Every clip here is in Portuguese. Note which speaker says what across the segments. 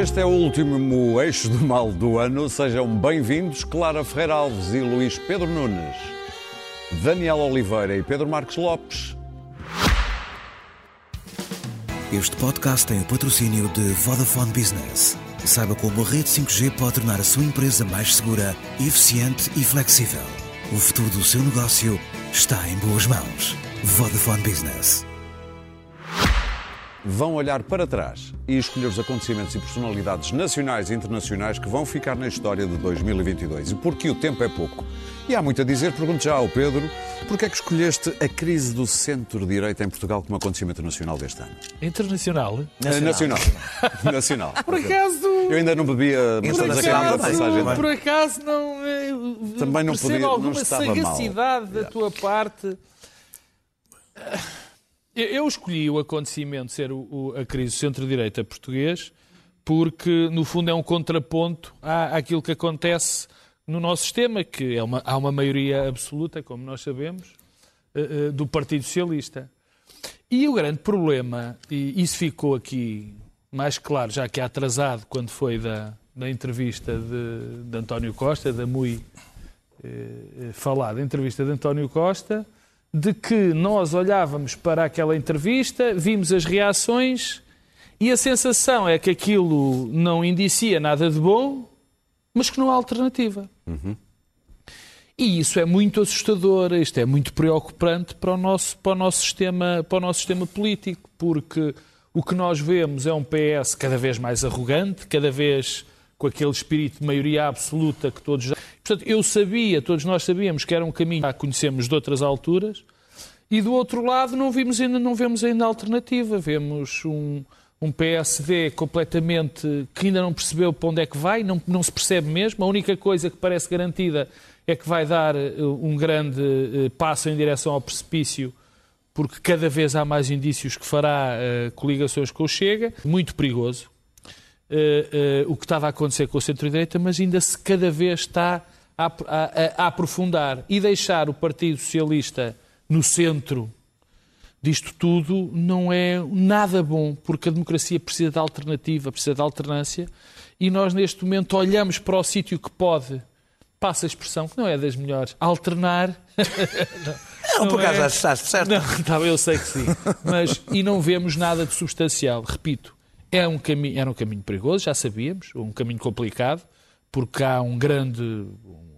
Speaker 1: Este é o último eixo do mal do ano. Sejam bem-vindos Clara Ferreira Alves e Luís Pedro Nunes, Daniel Oliveira e Pedro Marques Lopes.
Speaker 2: Este podcast tem o patrocínio de Vodafone Business. Saiba como a rede 5G pode tornar a sua empresa mais segura, eficiente e flexível. O futuro do seu negócio está em boas mãos. Vodafone Business.
Speaker 1: Vão olhar para trás e escolher os acontecimentos e personalidades nacionais e internacionais que vão ficar na história de 2022. E porque o tempo é pouco. E há muito a dizer, pergunto já ao Pedro, porquê é que escolheste a crise do centro-direita em Portugal como acontecimento nacional deste ano?
Speaker 3: Internacional?
Speaker 1: Nacional. Nacional. nacional.
Speaker 3: Por acaso.
Speaker 1: Eu ainda não bebia, mas
Speaker 3: Por
Speaker 1: estamos a caminho da
Speaker 3: acaso,
Speaker 1: passagem.
Speaker 3: por acaso não. eh,
Speaker 1: Também não podia- não estava mal.
Speaker 3: sagacidade da tua parte. Eu- escolhi o acontecimento ser o- o- a crise do centro-direita português porque, no fundo, é um contraponto à, àquilo que acontece no nosso sistema, que é uma, há uma maioria absoluta, como nós sabemos, eh, eh, do Partido Socialista. E o grande problema, e isso ficou aqui mais claro, já que é atrasado, quando foi da, da entrevista de, de António Costa, da MUI eh, falar da entrevista de António Costa, de que nós olhávamos para aquela entrevista, vimos as reações e a sensação é que aquilo não indicia nada de bom, mas que não há alternativa. E isso é muito assustador, isto é muito preocupante para o nosso, para o nosso, sistema, para o nosso sistema político, porque o que nós vemos é um PS cada vez mais arrogante, cada vez com aquele espírito de maioria absoluta que todos já. Portanto, eu sabia, todos nós sabíamos que era um caminho que conhecemos de outras alturas, e do outro lado não vimos ainda, não vemos ainda alternativa. Vemos um, um PSD completamente que ainda não percebeu para onde é que vai, não, não se percebe mesmo. A única coisa que parece garantida é que vai dar eh, um grande eh, passo em direção ao precipício, porque cada vez há mais indícios que fará eh, coligações com o Chega. Muito perigoso. Eh, o que estava a acontecer com o centro-direita, mas ainda se cada vez está a, a- a aprofundar e deixar o Partido Socialista no centro disto tudo não é nada bom, porque a democracia precisa de alternativa, precisa de alternância, e nós neste momento olhamos para o sítio que pode, passa a expressão, que não é das melhores, alternar.
Speaker 4: Não, por
Speaker 3: é-
Speaker 4: acaso estás certo.
Speaker 3: Não, tá, eu sei que sim. Mas, e não vemos nada de substancial. Repito, é um caminho, era um caminho perigoso, já sabíamos, um caminho complicado, porque há um grande. um-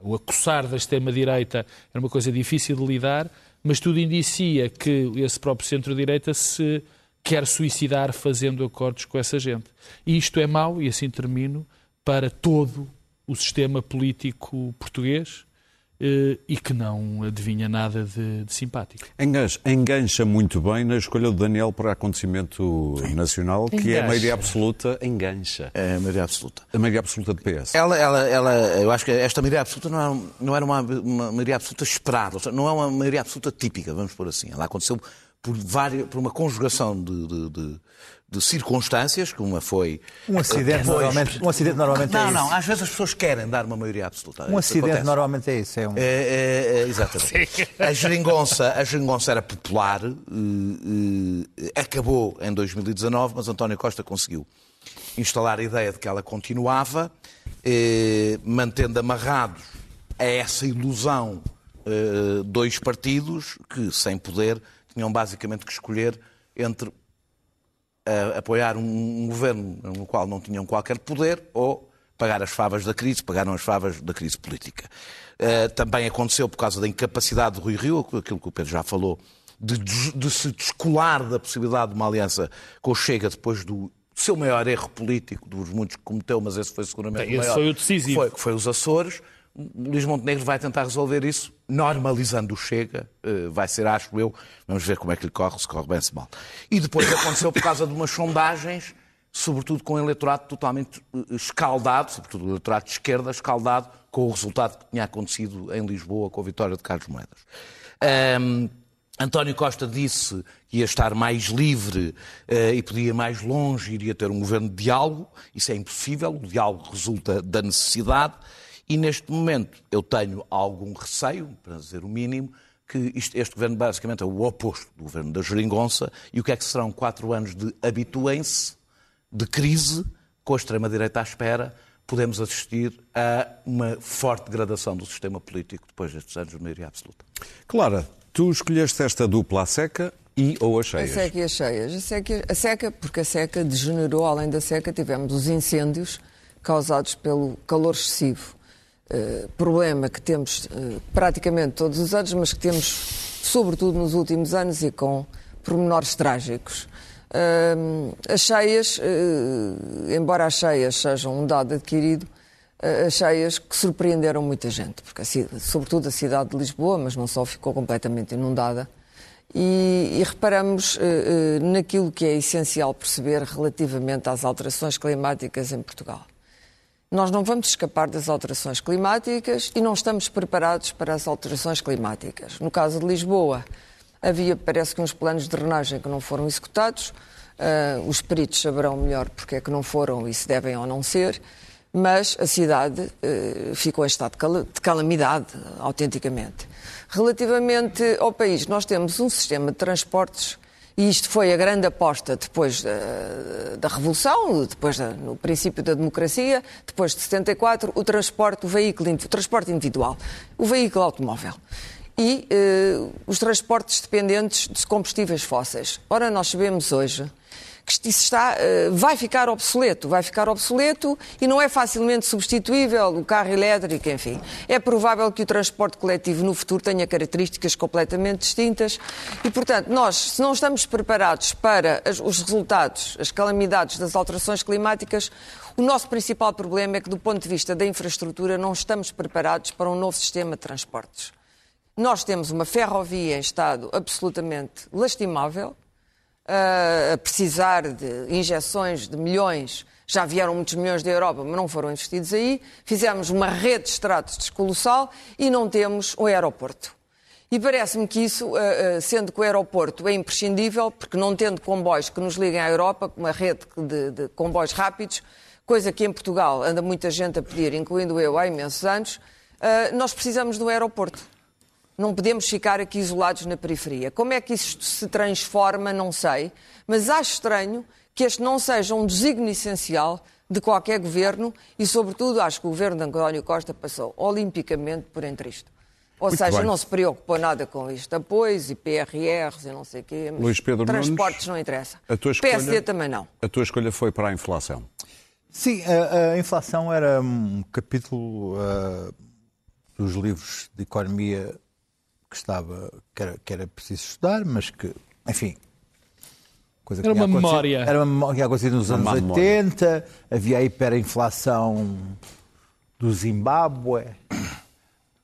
Speaker 3: o acossar da extrema-direita era uma coisa difícil de lidar, mas tudo indicia que esse próprio centro-direita se quer suicidar fazendo acordos com essa gente. E isto é mau, e assim termino, para todo o sistema político português e que não adivinha nada de, de simpático.
Speaker 1: Engancha, engancha muito bem na escolha do Daniel para acontecimento nacional, que é a
Speaker 3: Engancha.
Speaker 1: maioria absoluta. Engancha.
Speaker 4: É a maioria absoluta.
Speaker 1: A maioria absoluta de PS.
Speaker 4: Ela, ela, ela, eu acho que esta maioria absoluta não, é, não era uma, uma maioria absoluta esperada, ou seja, não é uma maioria absoluta típica, vamos pôr assim. Ela aconteceu por, várias, por uma conjugação de, de, de- de circunstâncias, que uma foi.
Speaker 5: Um acidente,
Speaker 4: Depois-
Speaker 5: normalmente, um acidente normalmente é
Speaker 4: Não,
Speaker 5: isso.
Speaker 4: não, às vezes as pessoas querem dar uma maioria absoluta.
Speaker 5: Um acidente
Speaker 4: acontece.
Speaker 5: normalmente é isso. É um...
Speaker 4: É, é, é, exatamente. A geringonça, a geringonça era popular, eh, eh, acabou em 2019, mas António Costa conseguiu instalar a ideia de que ela continuava, eh, mantendo amarrados a essa ilusão dois partidos que, sem poder, tinham basicamente que escolher entre a apoiar um, governo no qual não tinham qualquer poder ou pagar as favas da crise, pagaram as favas da crise política. Eh, também aconteceu por causa da incapacidade de Rui Rio, aquilo que o Pedro já falou, de, de se descolar da possibilidade de uma aliança com o Chega depois do seu maior erro político, dos muitos que cometeu, mas esse foi seguramente
Speaker 3: Bem,
Speaker 4: o
Speaker 3: esse
Speaker 4: maior.
Speaker 3: foi o decisivo.
Speaker 4: Foi, que foi os Açores. Luís Montenegro vai tentar resolver isso normalizando o Chega. Eh, Vai ser, acho eu. Vamos ver como é que lhe corre, se corre bem, se mal. E depois aconteceu por causa de umas sondagens, sobretudo com o eleitorado totalmente eh, escaldado, sobretudo o eleitorado de esquerda, escaldado com o resultado que tinha acontecido em Lisboa com a vitória de Carlos Moedas. Ahm, António Costa disse que ia estar mais livre eh, e podia ir mais longe, iria ter um governo de diálogo. Isso é impossível, o diálogo resulta da necessidade. E neste momento eu tenho algum receio, para dizer o mínimo, que isto- este governo basicamente é o oposto do governo da Geringonça. E o que é que serão quatro anos de habituem-se, de crise, com a extrema-direita à espera, podemos assistir a uma forte degradação do sistema político depois destes anos de maioria absoluta.
Speaker 1: Clara, tu escolheste esta dupla à seca e ou a
Speaker 6: A
Speaker 1: cheias.
Speaker 6: seca e as cheias. A seca, a seca, porque a seca degenerou, além da seca, tivemos os incêndios causados pelo calor excessivo. Eh, problema que temos eh, praticamente todos os anos, mas que temos sobretudo nos últimos anos e com pormenores trágicos. Hum, as cheias, eh, embora as cheias sejam um dado adquirido, eh, as cheias que surpreenderam muita gente, porque a sobretudo a cidade de Lisboa, mas não só ficou completamente inundada. E, e reparamos eh, eh, naquilo que é essencial perceber relativamente às alterações climáticas em Portugal. Nós não vamos escapar das alterações climáticas e não estamos preparados para as alterações climáticas. No caso de Lisboa, havia, parece que, uns planos de drenagem que não foram executados. Ah, os peritos saberão melhor porque é que não foram e se devem ou não ser. Mas a cidade eh, ficou em estado de calamidade, autenticamente. Relativamente ao país, nós temos um sistema de transportes e isto foi a grande aposta depois da, da Revolução, depois da- no princípio da democracia, depois de 74, o transporte, o veículo, o transporte individual, o veículo automóvel. E eh, os transportes dependentes de combustíveis fósseis. Ora, nós sabemos hoje que isto está, eh, vai ficar obsoleto, vai ficar obsoleto e não é facilmente substituível o carro elétrico, enfim. É provável que o transporte coletivo no futuro tenha características completamente distintas e, portanto, nós, se não estamos preparados para os resultados, as calamidades das alterações climáticas, o nosso principal problema é que, do ponto de vista da infraestrutura, não estamos preparados para um novo sistema de transportes. Nós temos uma ferrovia em estado absolutamente lastimável, a precisar de injeções de milhões. Já vieram muitos milhões da Europa, mas não foram investidos aí. Fizemos uma rede de estratos colossal e não temos um aeroporto. E parece-me que isso, sendo que o aeroporto é imprescindível, porque não tendo comboios que nos liguem à Europa, uma rede de, de comboios rápidos, coisa que em Portugal anda muita gente a pedir, incluindo eu há imensos anos, nós precisamos do aeroporto. Não podemos ficar aqui isolados na periferia. Como é que isto se transforma, não sei, mas acho estranho que este não seja um desígnio essencial de qualquer governo e, sobretudo, acho que o governo de António Costa passou olimpicamente por entre isto. Ou
Speaker 1: Muito
Speaker 6: seja,
Speaker 1: bem.
Speaker 6: não se preocupou nada com isto. Apoios e PRRs e não sei o quê. Mas
Speaker 1: Luís Pedro
Speaker 6: transportes
Speaker 1: Nunes,
Speaker 6: não interessa.
Speaker 1: a tua escolha-
Speaker 6: PSD também não.
Speaker 1: A tua escolha foi para a inflação.
Speaker 5: Sim, a, a inflação era um capítulo ah, dos livros de economia que estava que era, que era preciso estudar, mas que, enfim, coisa que
Speaker 3: Era uma memória.
Speaker 5: Era uma memória que tinha acontecido nos anos
Speaker 1: má memória.
Speaker 5: 80, havia a hiperinflação do Zimbábue,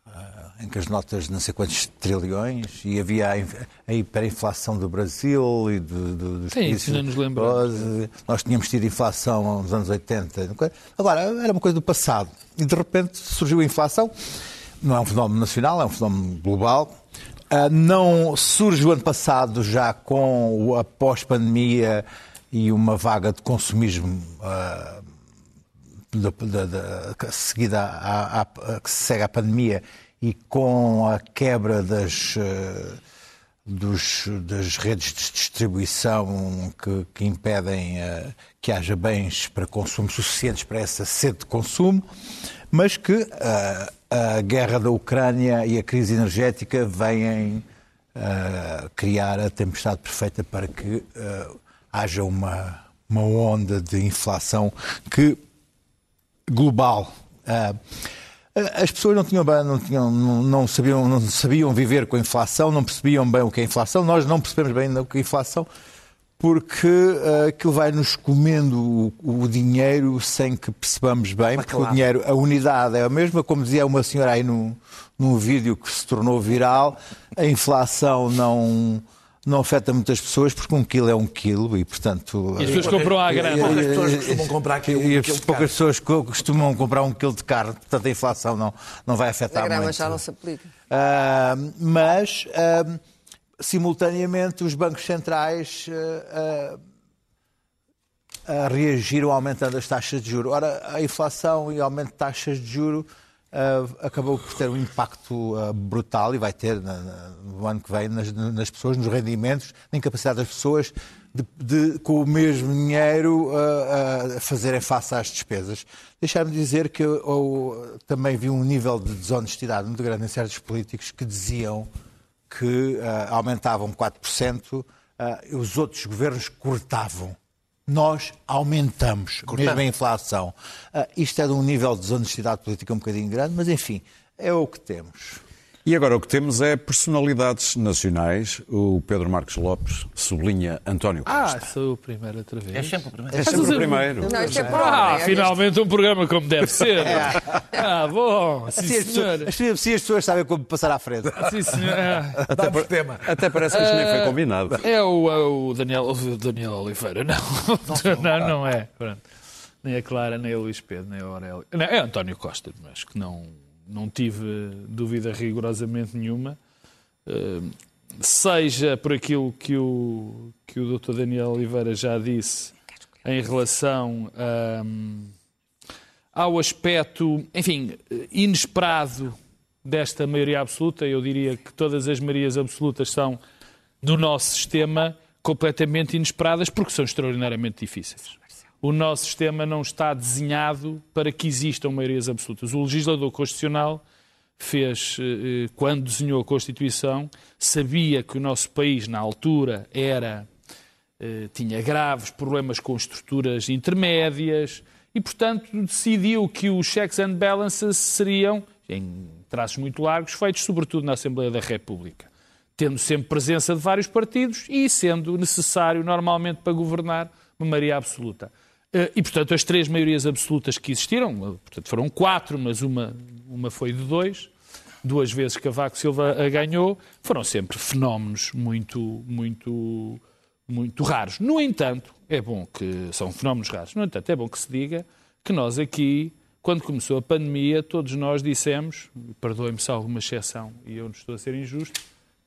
Speaker 5: ah, em que as notas de não sei quantos trilhões, e havia a, inf- a hiperinflação do Brasil e de, de, dos
Speaker 3: Sim,
Speaker 5: países.
Speaker 3: isso ainda nos lembramos.
Speaker 5: Nós tínhamos tido inflação nos anos 80. Agora, era uma coisa do passado. E de repente surgiu a inflação. Não é um fenómeno nacional, é um fenómeno global. Ah, Não surge o ano passado já com a pós-pandemia e uma vaga de consumismo ah, da- da- que seguida à, à- que se segue à pandemia e com a quebra das, eh, dos- das redes de distribuição que, que impedem que haja bens para consumo suficientes para essa sede de consumo, mas que a guerra da Ucrânia e a crise energética vêm eh, criar a tempestade perfeita para que eh, haja uma, uma onda de inflação que global. Ah, as pessoas não tinham não, tinham, não, não sabiam, não sabiam viver com a inflação, não percebiam bem o que é inflação. Nós não percebemos bem o que é inflação porque ah, aquilo vai nos comendo o, o dinheiro sem que percebamos bem, porque o dinheiro, a unidade é a mesma, como dizia uma senhora aí num, num vídeo que se tornou viral, a inflação não, não afeta muitas pessoas porque um quilo é um quilo e, portanto...
Speaker 3: E as pessoas compram à grande.
Speaker 4: Poucas pessoas costumam comprar aquilo.
Speaker 5: E as poucas pessoas co- costumam comprar um quilo de carne, portanto a inflação não, não vai
Speaker 6: A
Speaker 5: afetar
Speaker 6: grama
Speaker 5: muito.
Speaker 6: já não se aplica.
Speaker 5: Ah, mas, ah, simultaneamente, os bancos centrais ah, ah, reagiram aumentando as taxas de juros. Ora, a inflação e o aumento de taxas de juros ah, acabou por ter um impacto brutal e vai ter no ano que vem nas, pessoas, nos rendimentos, na incapacidade das pessoas de, de, com o mesmo dinheiro fazerem face às despesas. Deixar-me dizer que eu, eu, também vi um nível de desonestidade muito grande em certos políticos que diziam que uh, aumentavam 4%, uh, e os outros governos cortavam. Nós aumentamos, Cortamos. mesmo a inflação. Uh, isto é de um nível de desonestidade política um bocadinho grande, mas enfim, é o que temos.
Speaker 1: E agora o que temos é personalidades nacionais. O Pedro Marcos Lopes sublinha António
Speaker 3: ah, Costa. Ah, sou o primeiro outra vez.
Speaker 4: É sempre o primeiro.
Speaker 1: É sempre o primeiro.
Speaker 6: Não, isto é
Speaker 3: Ah, é finalmente um programa como deve ser. É. Ah, bom. Sim, assim, senhor.
Speaker 5: Assim, assim as pessoas sabem como passar à frente.
Speaker 3: Sim, senhor.
Speaker 1: Até, por, tema. até parece que isto nem foi combinado.
Speaker 3: É o, é o Daniel, o Daniel Oliveira. Não, não, não, não é. Pronto. Nem a Clara, nem o Luís Pedro, nem a Aurélio. Não, é António Costa, mas que não não tive dúvida rigorosamente nenhuma, eh, seja por aquilo que o, que o Dr. Daniel Oliveira já disse em relação um, ao aspecto, enfim, inesperado desta maioria absoluta. Eu diria que todas as maiorias absolutas são, no nosso sistema, completamente inesperadas porque são extraordinariamente difíceis o nosso sistema não está desenhado para que existam maiorias absolutas. O legislador constitucional fez, eh, quando desenhou a Constituição, sabia que o nosso país, na altura, era eh, tinha graves problemas com estruturas intermédias e, portanto, decidiu que os checks and balances seriam, em traços muito largos, feitos sobretudo na Assembleia da República, tendo sempre presença de vários partidos e sendo necessário, normalmente, para governar, uma maioria absoluta. Eh, e, portanto, as três maiorias absolutas que existiram, eh, portanto, foram quatro, mas uma, uma foi de dois, duas vezes Cavaco Silva a ganhou, foram sempre fenómenos muito, muito, muito raros. No entanto, é bom que são fenómenos raros. No entanto, é bom que se diga que nós aqui, quando começou a pandemia, todos nós dissemos, perdoem-me se há alguma exceção e eu não estou a ser injusto,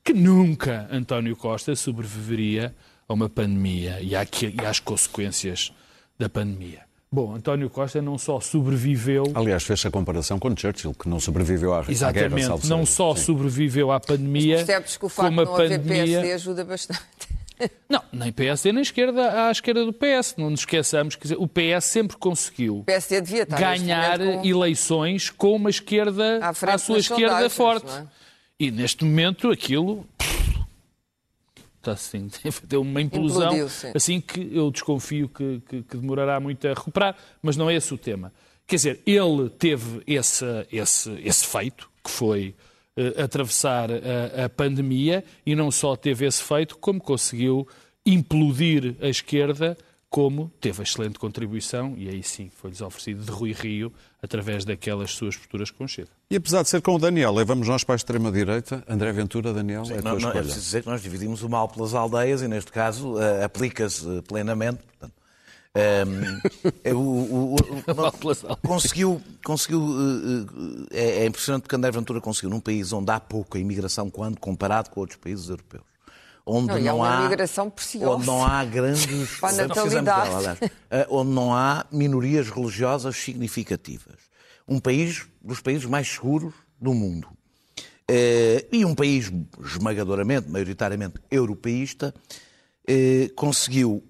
Speaker 3: que nunca António Costa sobreviveria a uma pandemia e às consequências da pandemia. Bom, António Costa não só sobreviveu.
Speaker 1: Aliás, fez a comparação com Churchill, que não sobreviveu à,
Speaker 3: Exatamente,
Speaker 1: à
Speaker 3: guerra. não só Sim. sobreviveu à pandemia. Mas
Speaker 6: percebes que o facto de não pandemia... haver PSD ajuda bastante.
Speaker 3: Não, nem PSD nem esquerda à esquerda do PS. Não nos esqueçamos que o PS sempre conseguiu ganhar com... eleições com uma esquerda à, à sua esquerda forte. É? E neste momento aquilo assim, deu uma implosão, assim que eu desconfio que, que, que, demorará muito a recuperar, mas não é esse o tema. Quer dizer, ele teve esse, esse, esse feito, que foi uh, atravessar a, a pandemia, e não só teve esse feito, como conseguiu implodir a esquerda como teve a excelente contribuição, e aí sim foi-lhes oferecido de Rui Rio, através daquelas suas posturas com Chega.
Speaker 1: E apesar de ser com o Daniel, levamos nós para a extrema-direita, André Ventura, Daniel, sim, é
Speaker 4: não, não, É preciso dizer que nós dividimos o mal pelas aldeias, e neste caso uh, aplica-se plenamente. Portanto, um, ehm, o, o, o, conseguiu, conseguiu uh, é, é impressionante porque André Ventura conseguiu num país onde há pouca imigração quando comparado com outros países europeus onde não, não há
Speaker 6: migração preciosa.
Speaker 4: onde não há grandes
Speaker 6: Para.
Speaker 4: Eh, onde não há minorias religiosas significativas. Um país dos países mais seguros do mundo. Eh, e um país esmagadoramente, maioritariamente europeísta, eh, conseguiu,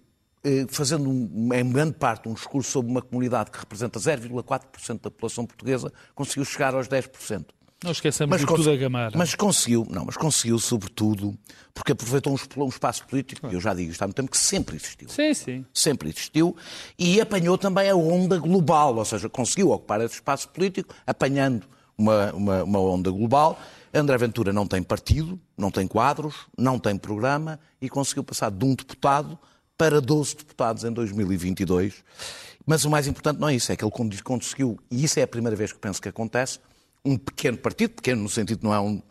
Speaker 4: fazendo em grande parte um discurso sobre uma comunidade que representa 0,4% da população portuguesa, conseguiu chegar aos 10%.
Speaker 3: Não esqueçamos mas, tudo a Gamara.
Speaker 4: Mas conseguiu, não, mas conseguiu sobretudo porque aproveitou um, espaço político, que eu já digo isto há muito tempo, que sempre existiu.
Speaker 3: Sim, sim.
Speaker 4: Sempre existiu e apanhou também a onda global, ou seja, conseguiu ocupar esse espaço político, apanhando uma, uma, uma onda global. André Ventura não tem partido, não tem quadros, não tem programa e conseguiu passar de um deputado para 12 deputados em 2022. Mas o mais importante não é isso, é que ele conseguiu, e isso é a primeira vez que penso que acontece, um pequeno partido, pequeno no sentido que não é um,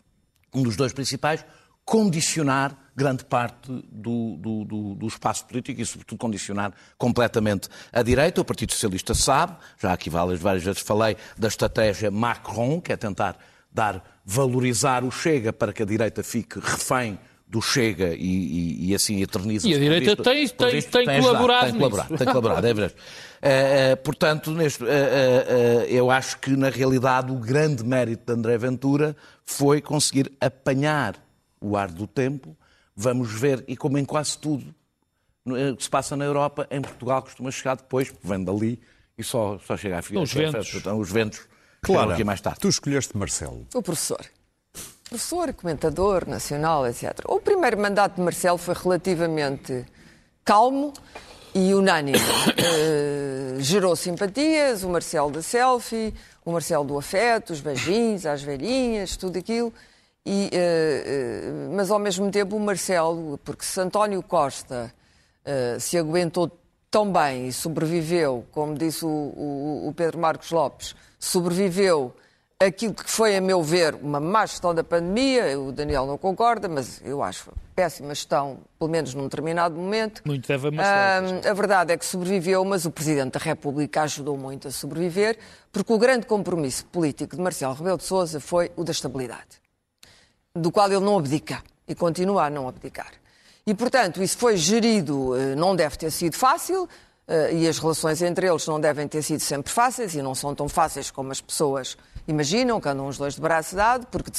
Speaker 4: um dos dois principais, condicionar grande parte do, do, do, do, espaço político e, sobretudo, condicionar completamente a direita. O Partido Socialista sabe, já aqui várias, várias vezes falei da estratégia Macron, que é tentar dar, valorizar o Chega para que a direita fique refém do Chega e, e, e assim eterniza
Speaker 3: E a direita tem, tem, tem, tem, colaborado
Speaker 4: tem colaborado, tem colaborado, é verdade. Uh, uh, portanto, neste, uh, eu acho que, na realidade, o grande mérito de André Ventura foi conseguir apanhar o ar do tempo. Vamos ver, e como em quase tudo, que se passa na Europa, em Portugal costuma chegar depois, porque vem dali e só, só chega a fim.
Speaker 3: Os ventos.
Speaker 4: Então, os ventos
Speaker 1: Claro,
Speaker 4: mais tarde.
Speaker 1: tu escolheste Marcelo.
Speaker 6: O professor. Professor, comentador nacional, etc. O primeiro mandato de Marcelo foi relativamente calmo e unânime. Eh, gerou simpatias, o Marcelo da selfie, o Marcelo do afeto, os beijinhos às velhinhas, tudo aquilo. E, eh, eh, mas ao mesmo tempo o Marcelo, porque se António Costa se aguentou tão bem e sobreviveu, como disse o, o- o Pedro Marcos Lopes, sobreviveu aquilo que foi, a meu ver, uma má gestão da pandemia, o Daniel não concorda, mas eu acho péssima gestão, pelo menos num determinado momento.
Speaker 3: Muito deve a.
Speaker 6: Ah, a verdade é que sobreviveu, mas o Presidente da República ajudou muito a sobreviver, porque o grande compromisso político de Marcelo Rebelo de Sousa foi o da estabilidade, do qual ele não abdica e continua a não abdicar. E, portanto, isso foi gerido, eh, não deve ter sido fácil, eh, e as relações entre eles não devem ter sido sempre fáceis, e não são tão fáceis como as pessoas imaginam, que andam os dois de braço dado, porque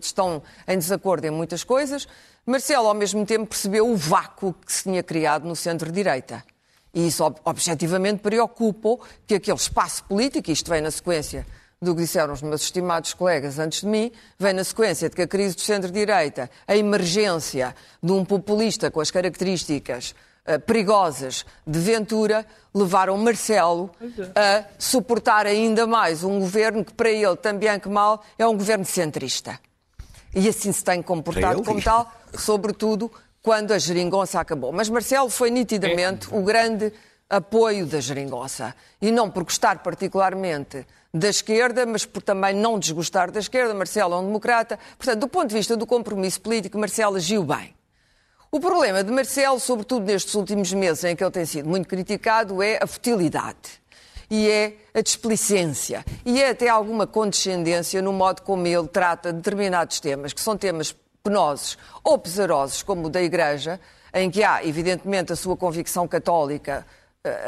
Speaker 6: estão em desacordo em muitas coisas. Marcelo, ao mesmo tempo, percebeu o vácuo que se tinha criado no centro-direita. E isso, ob- objetivamente, preocupa que aquele espaço político, isto vem na sequência do que disseram os meus estimados colegas antes de mim, vem na sequência de que a crise do centro-direita, a emergência de um populista com as características eh, perigosas de Ventura, levaram Marcelo a suportar ainda mais um governo que, para ele, também que mal, é um governo centrista. E assim se tem comportado como tal, sobretudo quando a geringonça acabou. Mas Marcelo foi nitidamente o grande apoio da geringonça. E não por gostar particularmente da esquerda, mas por também não desgostar da esquerda. Marcelo é um democrata. Portanto, do ponto de vista do compromisso político, Marcelo agiu bem. O problema de Marcelo, sobretudo nestes últimos meses em que ele tem sido muito criticado, é a futilidade. E é a displicência. E é até alguma condescendência no modo como ele trata determinados temas, que são temas penosos ou pesarosos, como o da Igreja, em que há, evidentemente, a sua convicção católica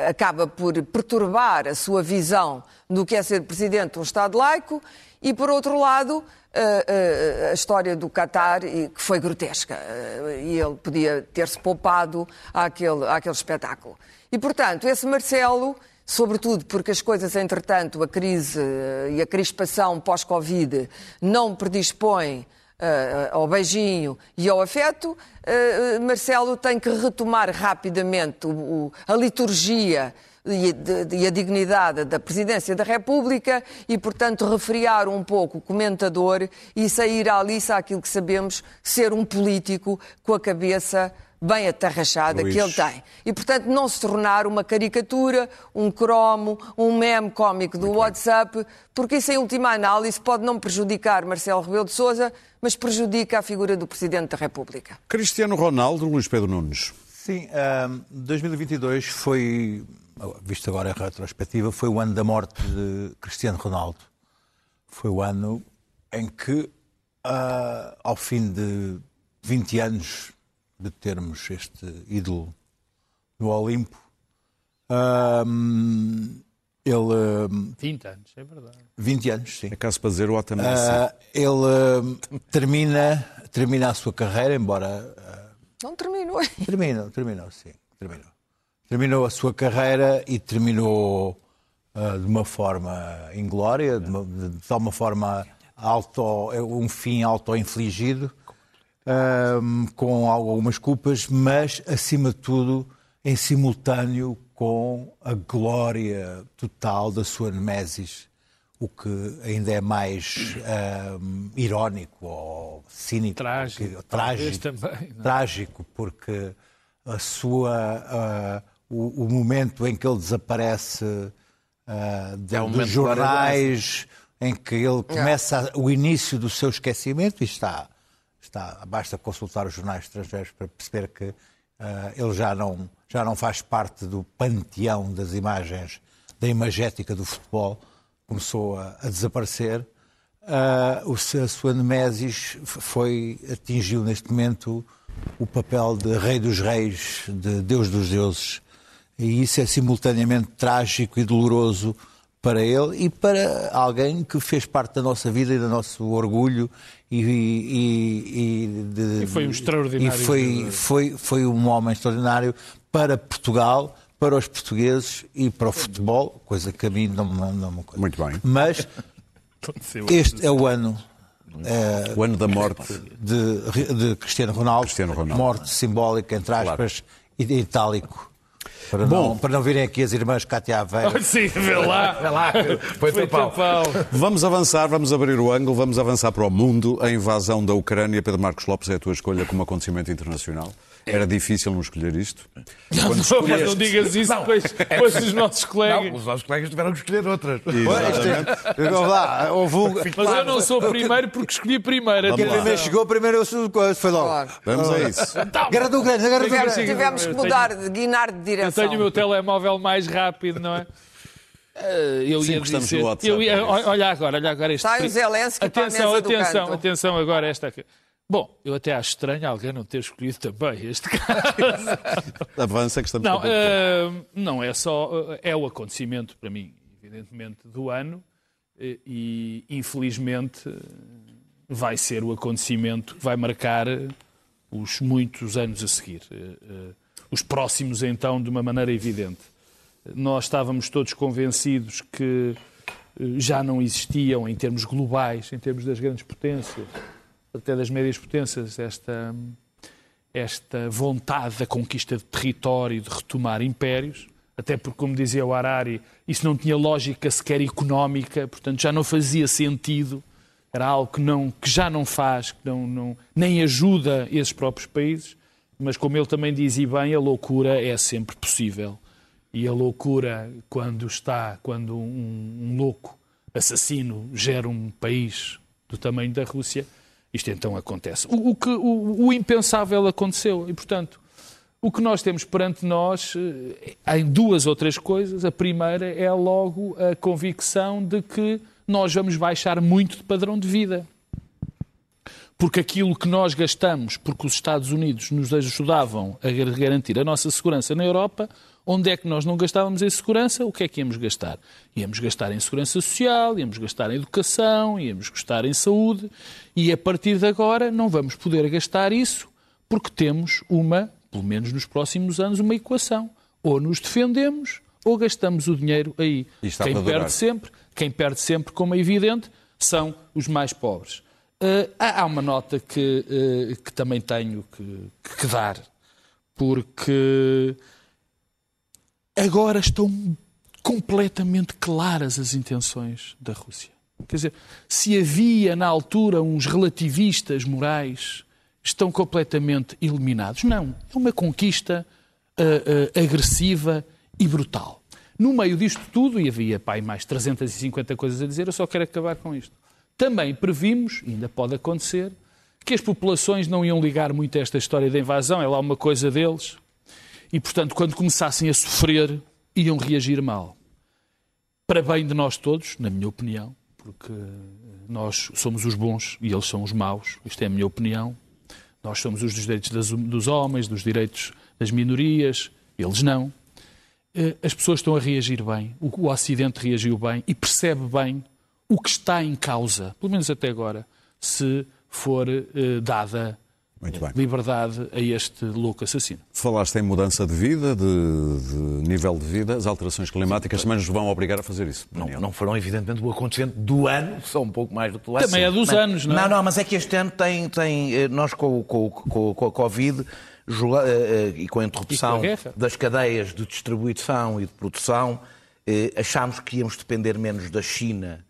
Speaker 6: acaba por perturbar a sua visão do que é ser presidente de um Estado laico, e, por outro lado, eh, eh, a história do Qatar, que foi grotesca, eh, e ele podia ter-se poupado àquele, àquele espetáculo. E, portanto, esse Marcelo, sobretudo porque as coisas, entretanto, a crise eh, e a crispação pós-Covid não predispõem eh, ao beijinho e ao afeto, eh, Marcelo tem que retomar rapidamente o- o- a liturgia e, de- e a dignidade da Presidência da República e, portanto, refriar um pouco o comentador e sair à liça aquilo que sabemos ser um político com a cabeça bem atarrachada
Speaker 1: Luís.
Speaker 6: que ele tem. E, portanto, não se tornar uma caricatura, um cromo, um meme cómico do WhatsApp, porque isso, em última análise, pode não prejudicar Marcelo Rebelo de Sousa, mas prejudica a figura do Presidente da República.
Speaker 1: Cristiano Ronaldo, Luís Pedro Nunes.
Speaker 5: Sim, ahm, 2022 foi, visto agora em retrospectiva, foi o ano da morte de Cristiano Ronaldo. Foi o ano em que, ah, ao fim de 20 anos de termos este ídolo no Olimpo, ahm, ele. ahm,
Speaker 3: 20 anos, é verdade.
Speaker 5: 20 anos, sim.
Speaker 1: É caso para dizer o Otamendi.
Speaker 5: Ah, ele ah, termina, termina a sua carreira, embora ah,
Speaker 6: Não terminou.
Speaker 5: Terminou, terminou, sim. Terminou. Terminou a sua carreira e terminou ah, de uma forma inglória, de, uma, de tal uma forma auto, um fim auto-infligido, ah, com algumas culpas, mas acima de tudo em simultâneo com a glória total da sua Nemesis, o que ainda é mais ah, irónico ou cínico.
Speaker 3: Trágico,
Speaker 5: porque- trágico
Speaker 3: também, não é?
Speaker 5: trágico, porque a sua, ah, o, o momento em que ele desaparece ah, de-
Speaker 4: É um
Speaker 5: dos jornais, em que ele começa a- o início do seu esquecimento, e está, está, basta consultar os jornais estrangeiros para perceber que ah, ele já não, já não faz parte do panteão das imagens, da imagética do futebol, começou a, a desaparecer. Ah, o, a sua Nemesis foi, atingiu neste momento o papel de Rei dos Reis, de Deus dos Deuses. E isso é simultaneamente trágico e doloroso para ele e para alguém que fez parte da nossa vida e do nosso orgulho e, e- e de-
Speaker 3: E foi um extraordinário
Speaker 5: e foi, foi, foi um homem extraordinário para Portugal, para os portugueses e para o futebol, coisa que a mim não, não, não me coisa.
Speaker 1: Muito bem.
Speaker 5: Mas este é o ano
Speaker 1: O ano da morte.
Speaker 5: de, de Cristiano Ronaldo,
Speaker 1: Cristiano Ronaldo.
Speaker 5: morte simbólica, entre aspas, e de itálico. Para, não, para não virem aqui as irmãs Cátia Aveira.
Speaker 3: Sim, vê lá.
Speaker 4: Vê lá, foi
Speaker 3: Foi
Speaker 4: pau.
Speaker 3: pau.
Speaker 1: Vamos avançar, vamos abrir o ângulo, vamos avançar para o mundo. A invasão da Ucrânia, Pedro Marcos Lopes, é a tua escolha como acontecimento internacional. Era difícil não escolher isto. Quando
Speaker 3: Mas
Speaker 1: escolheste-
Speaker 3: não digas isso,
Speaker 4: Não.
Speaker 3: depois, depois os nossos colegas.
Speaker 4: Não, os nossos colegas tiveram que escolher outras.
Speaker 5: Vamos lá, houve um-
Speaker 3: Mas eu não sou primeiro porque escolhi primeiro.
Speaker 5: Quem primeiro chegou, primeiro eu sou coisa, foi logo.
Speaker 6: Claro.
Speaker 1: Vamos a isso.
Speaker 5: Guerra da Ucrânia, guerra da
Speaker 3: Tivemos-
Speaker 5: Ucrânia.
Speaker 6: Tivemos que
Speaker 3: Eu
Speaker 6: mudar, de guinar de
Speaker 3: Eu
Speaker 6: direção.
Speaker 3: tenho o meu telemóvel mais rápido, não é? Eh, Eu
Speaker 1: Sim,
Speaker 3: ia dizer, eu ia,
Speaker 1: é
Speaker 3: olha agora, olha agora este.
Speaker 6: Sai o Zelensky para a
Speaker 3: atenção,
Speaker 6: mesa do
Speaker 3: atenção,
Speaker 6: canto.
Speaker 3: atenção agora esta aqui. Bom, eu até acho estranho alguém não ter escolhido também este caso.
Speaker 1: Avança que estamos
Speaker 3: Não, eh, não é só. eh, é o acontecimento, para mim, evidentemente, do ano eh, e, infelizmente, vai ser o acontecimento que vai marcar os muitos anos a seguir. Os próximos, então, de uma maneira evidente. Nós estávamos todos convencidos que já não existiam, em termos globais, em termos das grandes potências, até das médias potências, esta esta vontade da conquista de território, de retomar impérios, até porque, como dizia o Harari, isso não tinha lógica sequer económica, portanto já não fazia sentido, era algo que, não, que já não faz, que não, não, nem ajuda esses próprios países, mas como ele também diz e bem, a loucura é sempre possível. E a loucura, quando está, quando um, um louco assassino gera um país do tamanho da Rússia, isto então acontece. O, o que, o, o impensável aconteceu. E, portanto, o que nós temos perante nós eh, em duas ou três coisas. A primeira é logo a convicção de que nós vamos baixar muito de padrão de vida. Porque aquilo que nós gastamos, porque os Estados Unidos nos ajudavam a gar- garantir a nossa segurança na Europa, onde é que nós não gastávamos em segurança? O que é que íamos gastar? Íamos gastar em segurança social, íamos gastar em educação, íamos gastar em saúde, e a partir de agora não vamos poder gastar isso porque temos uma, pelo menos nos próximos anos, uma equação. Ou nos defendemos ou gastamos o dinheiro aí. Quem perde sempre, quem perde sempre, como é evidente, são os mais pobres. Eh, há uma nota que, eh, que também tenho que, que dar, porque agora estão completamente claras as intenções da Rússia. Quer dizer, se havia na altura uns relativistas morais, estão completamente eliminados. Não, é uma conquista ah, ah, agressiva e brutal. No meio disto tudo, e havia pai, mais 350 coisas a dizer, eu só quero acabar com isto. Também previmos, ainda pode acontecer, que as populações não iam ligar muito a esta história da invasão, é lá uma coisa deles, e portanto, quando começassem a sofrer, iam reagir mal. Para bem de nós todos, na minha opinião, porque nós somos os bons e eles são os maus, isto é a minha opinião. Nós somos os dos direitos das- dos homens, dos direitos das minorias, eles não. Eh, As pessoas estão a reagir bem, o o Ocidente reagiu bem e percebe bem o que está em causa, pelo menos até agora, se for eh, dada. Liberdade a este louco assassino.
Speaker 1: Falaste em mudança de vida, de, de nível de vida, as alterações climáticas também nos vão obrigar a fazer isso.
Speaker 4: Não, não foram, evidentemente, o acontecimento do ano, são um pouco mais do que lá
Speaker 3: Também é dos
Speaker 4: Mas-
Speaker 3: anos, não é?
Speaker 4: Não, não, mas é que este ano tem. tem eh, nós, com, o- com, o- com, o- com a Covid eh, eh, e com a interrupção
Speaker 3: com a
Speaker 4: das cadeias de distribuição e de produção, achámos que íamos depender menos da China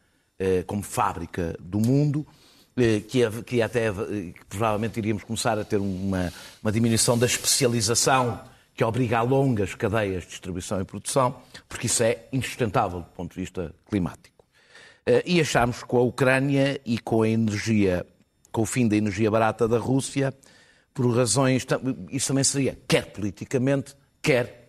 Speaker 4: como fábrica do mundo. Eh, Que, que até, eh, que provavelmente iríamos começar a ter uma, uma diminuição da especialização que obriga a longas cadeias de distribuição e produção, porque isso é insustentável do ponto de vista climático. Eh, E achámos que com a Ucrânia e com a energia, com o fim da energia barata da Rússia, por razões. Isso também seria, quer politicamente, quer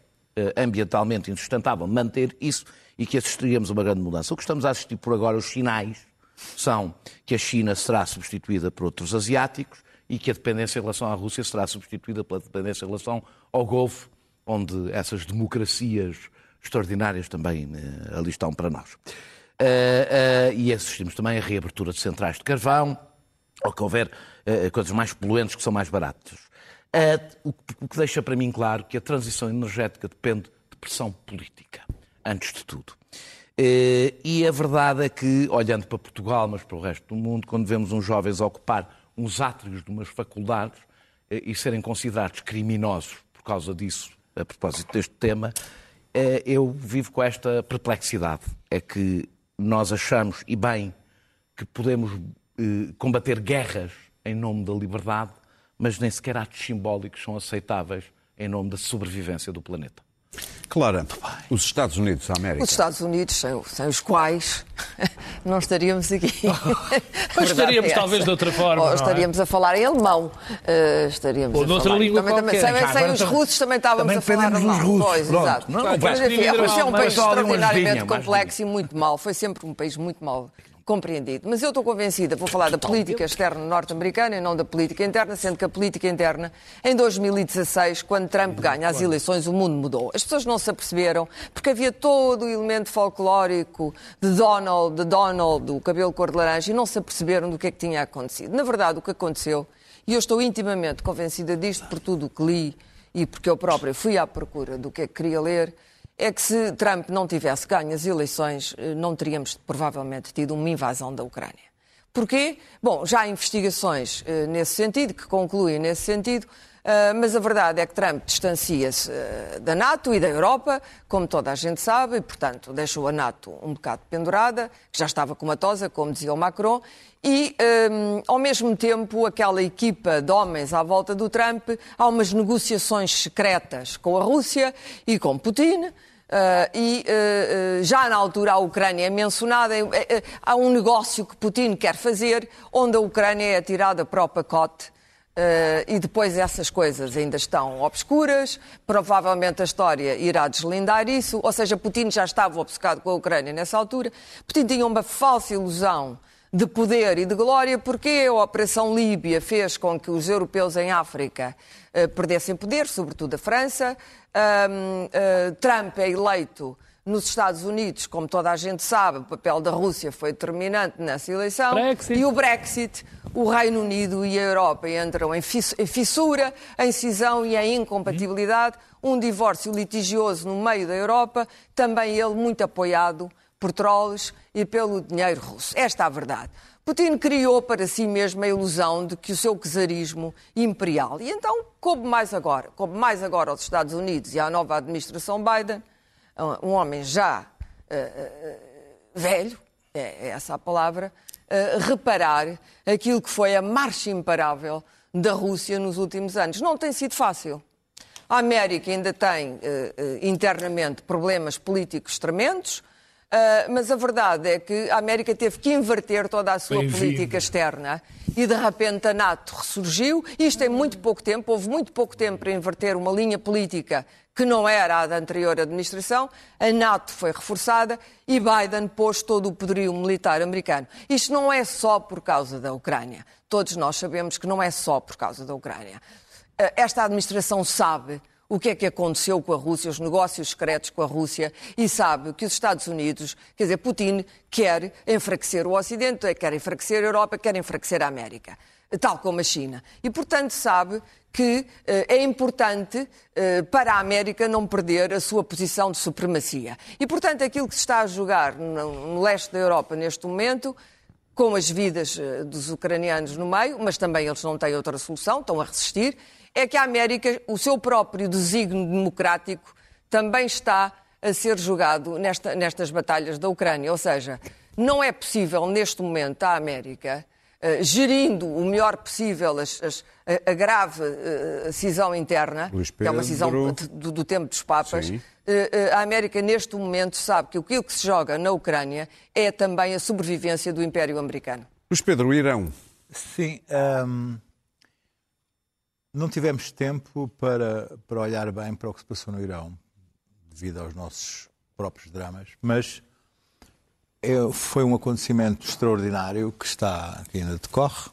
Speaker 4: ambientalmente insustentável, manter isso e que assistiríamos a uma grande mudança. O que estamos a assistir por agora, os sinais, são que a China será substituída por outros asiáticos e que a dependência em relação à Rússia será substituída pela dependência em relação ao Golfo, onde essas democracias extraordinárias também eh, ali estão para nós. Eh, eh, e assistimos também a reabertura de centrais de carvão, ou que houver eh, coisas mais poluentes que são mais baratas. o, que deixa para mim claro que a transição energética depende de pressão política, antes de tudo. E a verdade é que, olhando para Portugal, mas para o resto do mundo, quando vemos uns jovens ocupar uns átrios de umas faculdades e serem considerados criminosos por causa disso, a propósito deste tema, eu vivo com esta perplexidade. É que nós achamos, e bem, que podemos combater guerras em nome da liberdade, mas nem sequer atos simbólicos são aceitáveis em nome da sobrevivência do planeta.
Speaker 1: Clara, os Estados Unidos da América.
Speaker 6: Os Estados Unidos, sem, sem os quais não estaríamos aqui.
Speaker 3: Mas estaríamos é talvez de outra forma.
Speaker 6: Ou estaríamos
Speaker 3: é?
Speaker 6: a falar em alemão. Uh, estaríamos
Speaker 3: Ou noutra língua
Speaker 6: também,
Speaker 3: qualquer.
Speaker 6: Também, sem, sem os russos também estávamos
Speaker 4: também
Speaker 6: a falar
Speaker 4: alemão.
Speaker 6: Os russos, pois,
Speaker 4: Pronto.
Speaker 6: exato.
Speaker 4: Não,
Speaker 3: não,
Speaker 6: Mas,
Speaker 3: vai
Speaker 6: enfim, é,
Speaker 3: escrever
Speaker 6: é um país extraordinariamente
Speaker 4: vinhas, mais
Speaker 6: complexo e muito mal. Foi sempre um país muito mal compreendido. Mas eu estou convencida, vou falar da política externa norte-americana e não da política interna, sendo que a política interna, em 2016, quando Trump ganha as eleições, o mundo mudou. As pessoas não se aperceberam, porque havia todo o elemento folclórico de Donald, de Donald, do cabelo cor de laranja, e não se aperceberam do que é que tinha acontecido. Na verdade, o que aconteceu, e eu estou intimamente convencida disto por tudo o que li e porque eu própria fui à procura do que é que queria ler, é que se Trump não tivesse ganho as eleições, não teríamos provavelmente tido uma invasão da Ucrânia. Porquê? Bom, já há investigações uh, nesse sentido, que concluem nesse sentido, mas a verdade é que Trump distancia-se uh, da NATO e da Europa, como toda a gente sabe, e, portanto, deixou a NATO um bocado pendurada, que já estava comatosa, como dizia o Macron, e, um, ao mesmo tempo, aquela equipa de homens à volta do Trump, há umas negociações secretas com a Rússia e com Putin, Uh, e uh, uh, já na altura a Ucrânia é mencionada, há um negócio que Putin quer fazer, onde a Ucrânia é atirada para o pacote. E depois essas coisas ainda estão obscuras, provavelmente a história irá deslindar isso, ou seja, Putin já estava obcecado com a Ucrânia nessa altura. Putin tinha uma falsa ilusão de poder e de glória, porque a Operação Líbia fez com que os europeus em África perdessem poder, sobretudo a França. Uh, Trump é eleito nos Estados Unidos, como toda a gente sabe, o papel da Rússia foi determinante nessa eleição.
Speaker 3: Brexit.
Speaker 6: E o Brexit, o Reino Unido e a Europa entram em fissura, em cisão e em incompatibilidade. Um divórcio litigioso no meio da Europa, também ele muito apoiado por trolls e pelo dinheiro russo. Esta é a verdade. Putin criou para si mesmo a ilusão de que o seu czarismo imperial. E então coube mais agora, coube mais agora aos Estados Unidos e à nova administração Biden, um homem já uh, uh, velho, é, é, essa a palavra, uh, reparar aquilo que foi a marcha imparável da Rússia nos últimos anos. Não tem sido fácil. A América ainda tem internamente problemas políticos tremendos. Uh, mas a verdade é que a América teve que inverter toda a sua política externa e de repente a NATO ressurgiu. Isto em muito pouco tempo, houve muito pouco tempo para inverter uma linha política que não era a da anterior administração. A NATO foi reforçada e Biden pôs todo o poderio militar americano. Isto não é só por causa da Ucrânia. Todos nós sabemos que não é só por causa da Ucrânia. Uh, esta administração sabe o que é que aconteceu com a Rússia, os negócios secretos com a Rússia, e sabe que os Estados Unidos, quer dizer, Putin quer enfraquecer o Ocidente, quer enfraquecer a Europa, quer enfraquecer a América, tal como a China. E, portanto, sabe que eh, é importante eh, para a América não perder a sua posição de supremacia. E, portanto, aquilo que se está a jogar no, no leste da Europa neste momento com as vidas eh, dos ucranianos no meio, mas também eles não têm outra solução, estão a resistir, é que a América, o seu próprio desígnio democrático, também está a ser jogado nesta, nestas batalhas da Ucrânia. Ou seja, não é possível, neste momento, a América, uh, gerindo o melhor possível as, as, a, a, grave uh, cisão interna, que é uma cisão do, do tempo dos Papas, uh, a América, neste momento, sabe que aquilo que se joga na Ucrânia é também a sobrevivência do Império Americano.
Speaker 1: Luís Pedro, o Irão.
Speaker 5: Sim. Um... Não tivemos tempo para, para olhar bem para o que se passou no Irão, devido aos nossos próprios dramas, mas é, foi um acontecimento extraordinário que está que ainda decorre.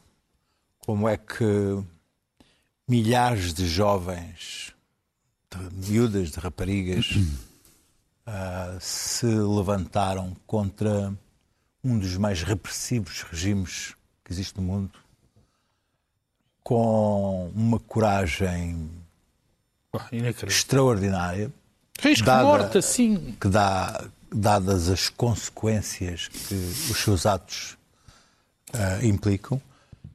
Speaker 5: Como é que milhares de jovens, de miúdas, de raparigas, uh, se levantaram contra um dos mais repressivos regimes que existe no mundo, com uma coragem extraordinária,
Speaker 3: Risco de
Speaker 5: Dada-
Speaker 3: morte, assim.
Speaker 5: que dá, dadas as consequências que os seus atos ah, implicam.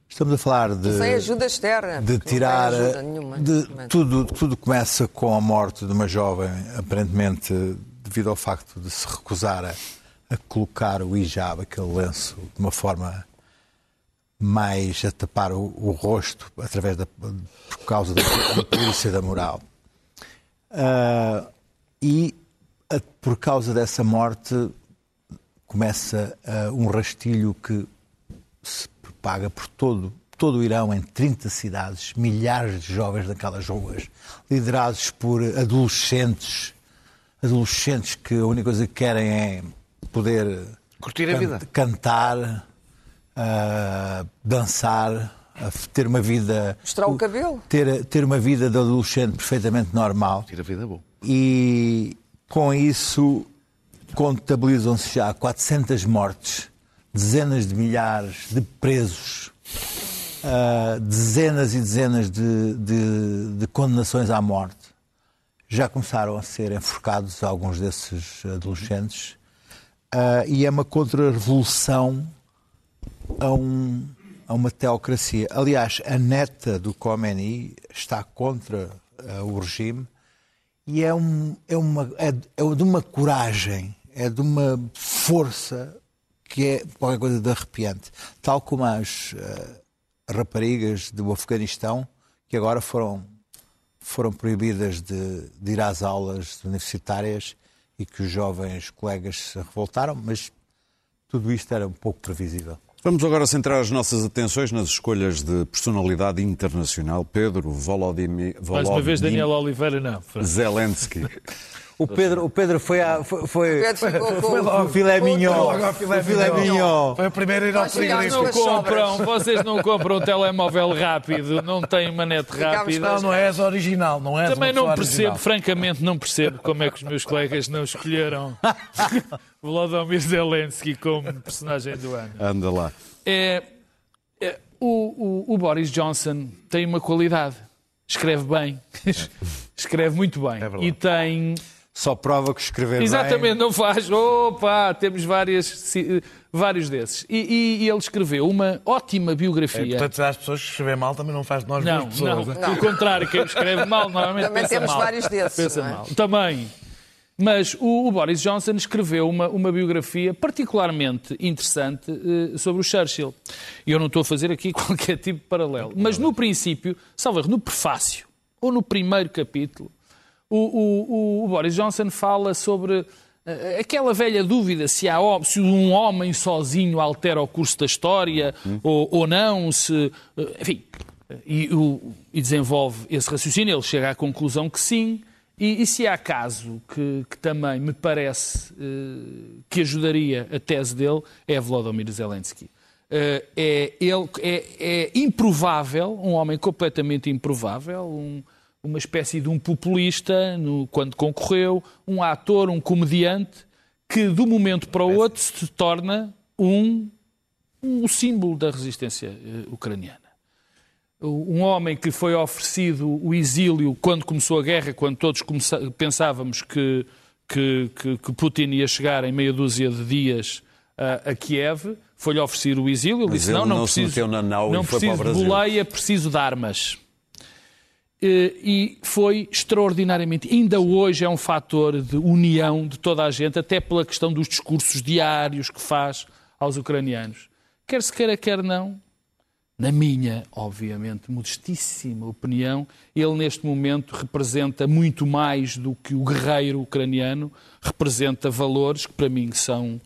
Speaker 5: Estamos a falar de,
Speaker 6: Sem ajuda externa.
Speaker 5: de
Speaker 6: não
Speaker 5: tirar.
Speaker 6: tem ajuda nenhuma,
Speaker 5: de- tudo, tudo começa com a morte de uma jovem, aparentemente devido ao facto de se recusar a, a colocar o hijab, aquele lenço, de uma forma mais a tapar o, o rosto através da, por causa da, da polícia da moral. Ah, e a- por causa dessa morte começa ah, um rastilho que se propaga por todo, todo o Irão, em 30 cidades, milhares de jovens naquelas ruas, liderados por adolescentes, adolescentes que a única coisa que querem é poder
Speaker 4: Curtir a
Speaker 5: can-
Speaker 4: vida.
Speaker 5: cantar, dançar, a f- ter uma vida.
Speaker 6: Mostrar o cabelo.
Speaker 5: Ter, ter uma vida de adolescente perfeitamente normal.
Speaker 4: Tira a vida boa.
Speaker 5: E com isso contabilizam-se já 400 mortes, dezenas de milhares de presos, ah, dezenas e dezenas de, de- de condenações à morte. Já começaram a ser enforcados alguns desses adolescentes. Ah, e é uma contra-revolução a, um- a uma teocracia. Aliás, a neta do Khomeini está contra ah, o regime e é, um, é, uma, é, é de uma coragem, é de uma força que é qualquer coisa de arrepiante. Tal como as ah, raparigas do Afeganistão, que agora foram, foram proibidas de, de ir às aulas universitárias e que os jovens colegas se revoltaram, mas tudo isto era um pouco previsível.
Speaker 1: Vamos agora centrar as nossas atenções nas escolhas de personalidade internacional. Pedro Volodymyr,
Speaker 3: Mais uma vez, Daniel Oliveira, não.
Speaker 1: Zelensky.
Speaker 5: O Pedro, o Pedro foi, a, foi, foi,
Speaker 6: Pedro com-
Speaker 5: foi logo o filé mignon.
Speaker 4: ao filé
Speaker 5: O filé
Speaker 4: mignon. Foi o primeiro a ir ao
Speaker 6: sobras.
Speaker 3: compram, vocês não compram um telemóvel rápido, não têm manete rápida.
Speaker 4: Não, não és original, não és
Speaker 3: Também não percebo,
Speaker 4: original.
Speaker 3: francamente, não percebo como é que os meus colegas não escolheram Volodymyr Zelensky como personagem do ano.
Speaker 1: Anda lá.
Speaker 3: É, é, o, o- o Boris Johnson tem uma qualidade. Escreve bem. Escreve muito bem.
Speaker 4: verdade.
Speaker 3: e tem.
Speaker 5: Só prova que escrever
Speaker 3: Exatamente,
Speaker 5: bem...
Speaker 3: não faz. Opa, temos várias, si- vários desses. E, e- e ele escreveu uma ótima
Speaker 4: É,
Speaker 3: biografia.
Speaker 4: portanto, as pessoas que escrever mal também não faz de nós
Speaker 3: Não,
Speaker 4: pessoas.
Speaker 3: não,
Speaker 4: né?
Speaker 3: pelo contrário, quem escreve mal normalmente
Speaker 6: Também
Speaker 3: pensa
Speaker 6: temos
Speaker 3: mal.
Speaker 6: vários desses,
Speaker 3: Pensa
Speaker 6: não é?
Speaker 3: mal. Também. Mas o, o Boris Johnson escreveu uma, uma biografia particularmente interessante eh, sobre o Churchill. E eu não estou a fazer aqui qualquer tipo de paralelo. Mas no princípio, salvo no prefácio, ou no primeiro capítulo, o, o- o- Boris Johnson fala sobre eh, aquela velha dúvida se, há, se um homem sozinho altera o curso da história ou, ou não, se. eh, Enfim. E, o- e desenvolve esse raciocínio, ele chega à conclusão que sim. E, e se há caso que, que também me parece eh, que ajudaria a tese dele, é Volodymyr Zelensky. Eh, é, ele, é, é improvável, um homem completamente improvável, um- uma espécie de um populista no- quando concorreu, um ator, um comediante, que de um momento para o outro se torna um, um símbolo da resistência eh, ucraniana um homem que foi oferecido o exílio quando começou a guerra, quando todos pensávamos que, que, que- que Putin ia chegar em meia dúzia de dias a, Kiev, foi-lhe oferecido o exílio. Ele
Speaker 1: Mas
Speaker 3: disse:
Speaker 1: ele
Speaker 3: Não, não
Speaker 1: não se
Speaker 3: preciso,
Speaker 1: meteu na nau e
Speaker 3: não
Speaker 1: foi para o
Speaker 3: preciso de
Speaker 1: Brasil."
Speaker 3: boleia, preciso de armas. Eh, E foi extraordinariamente. Ainda hoje é um fator de união de toda a gente, até pela questão dos discursos diários que faz aos ucranianos. Quer se queira, quer não, na minha, obviamente, modestíssima opinião, ele neste momento representa muito mais do que o guerreiro ucraniano, representa valores que para mim são,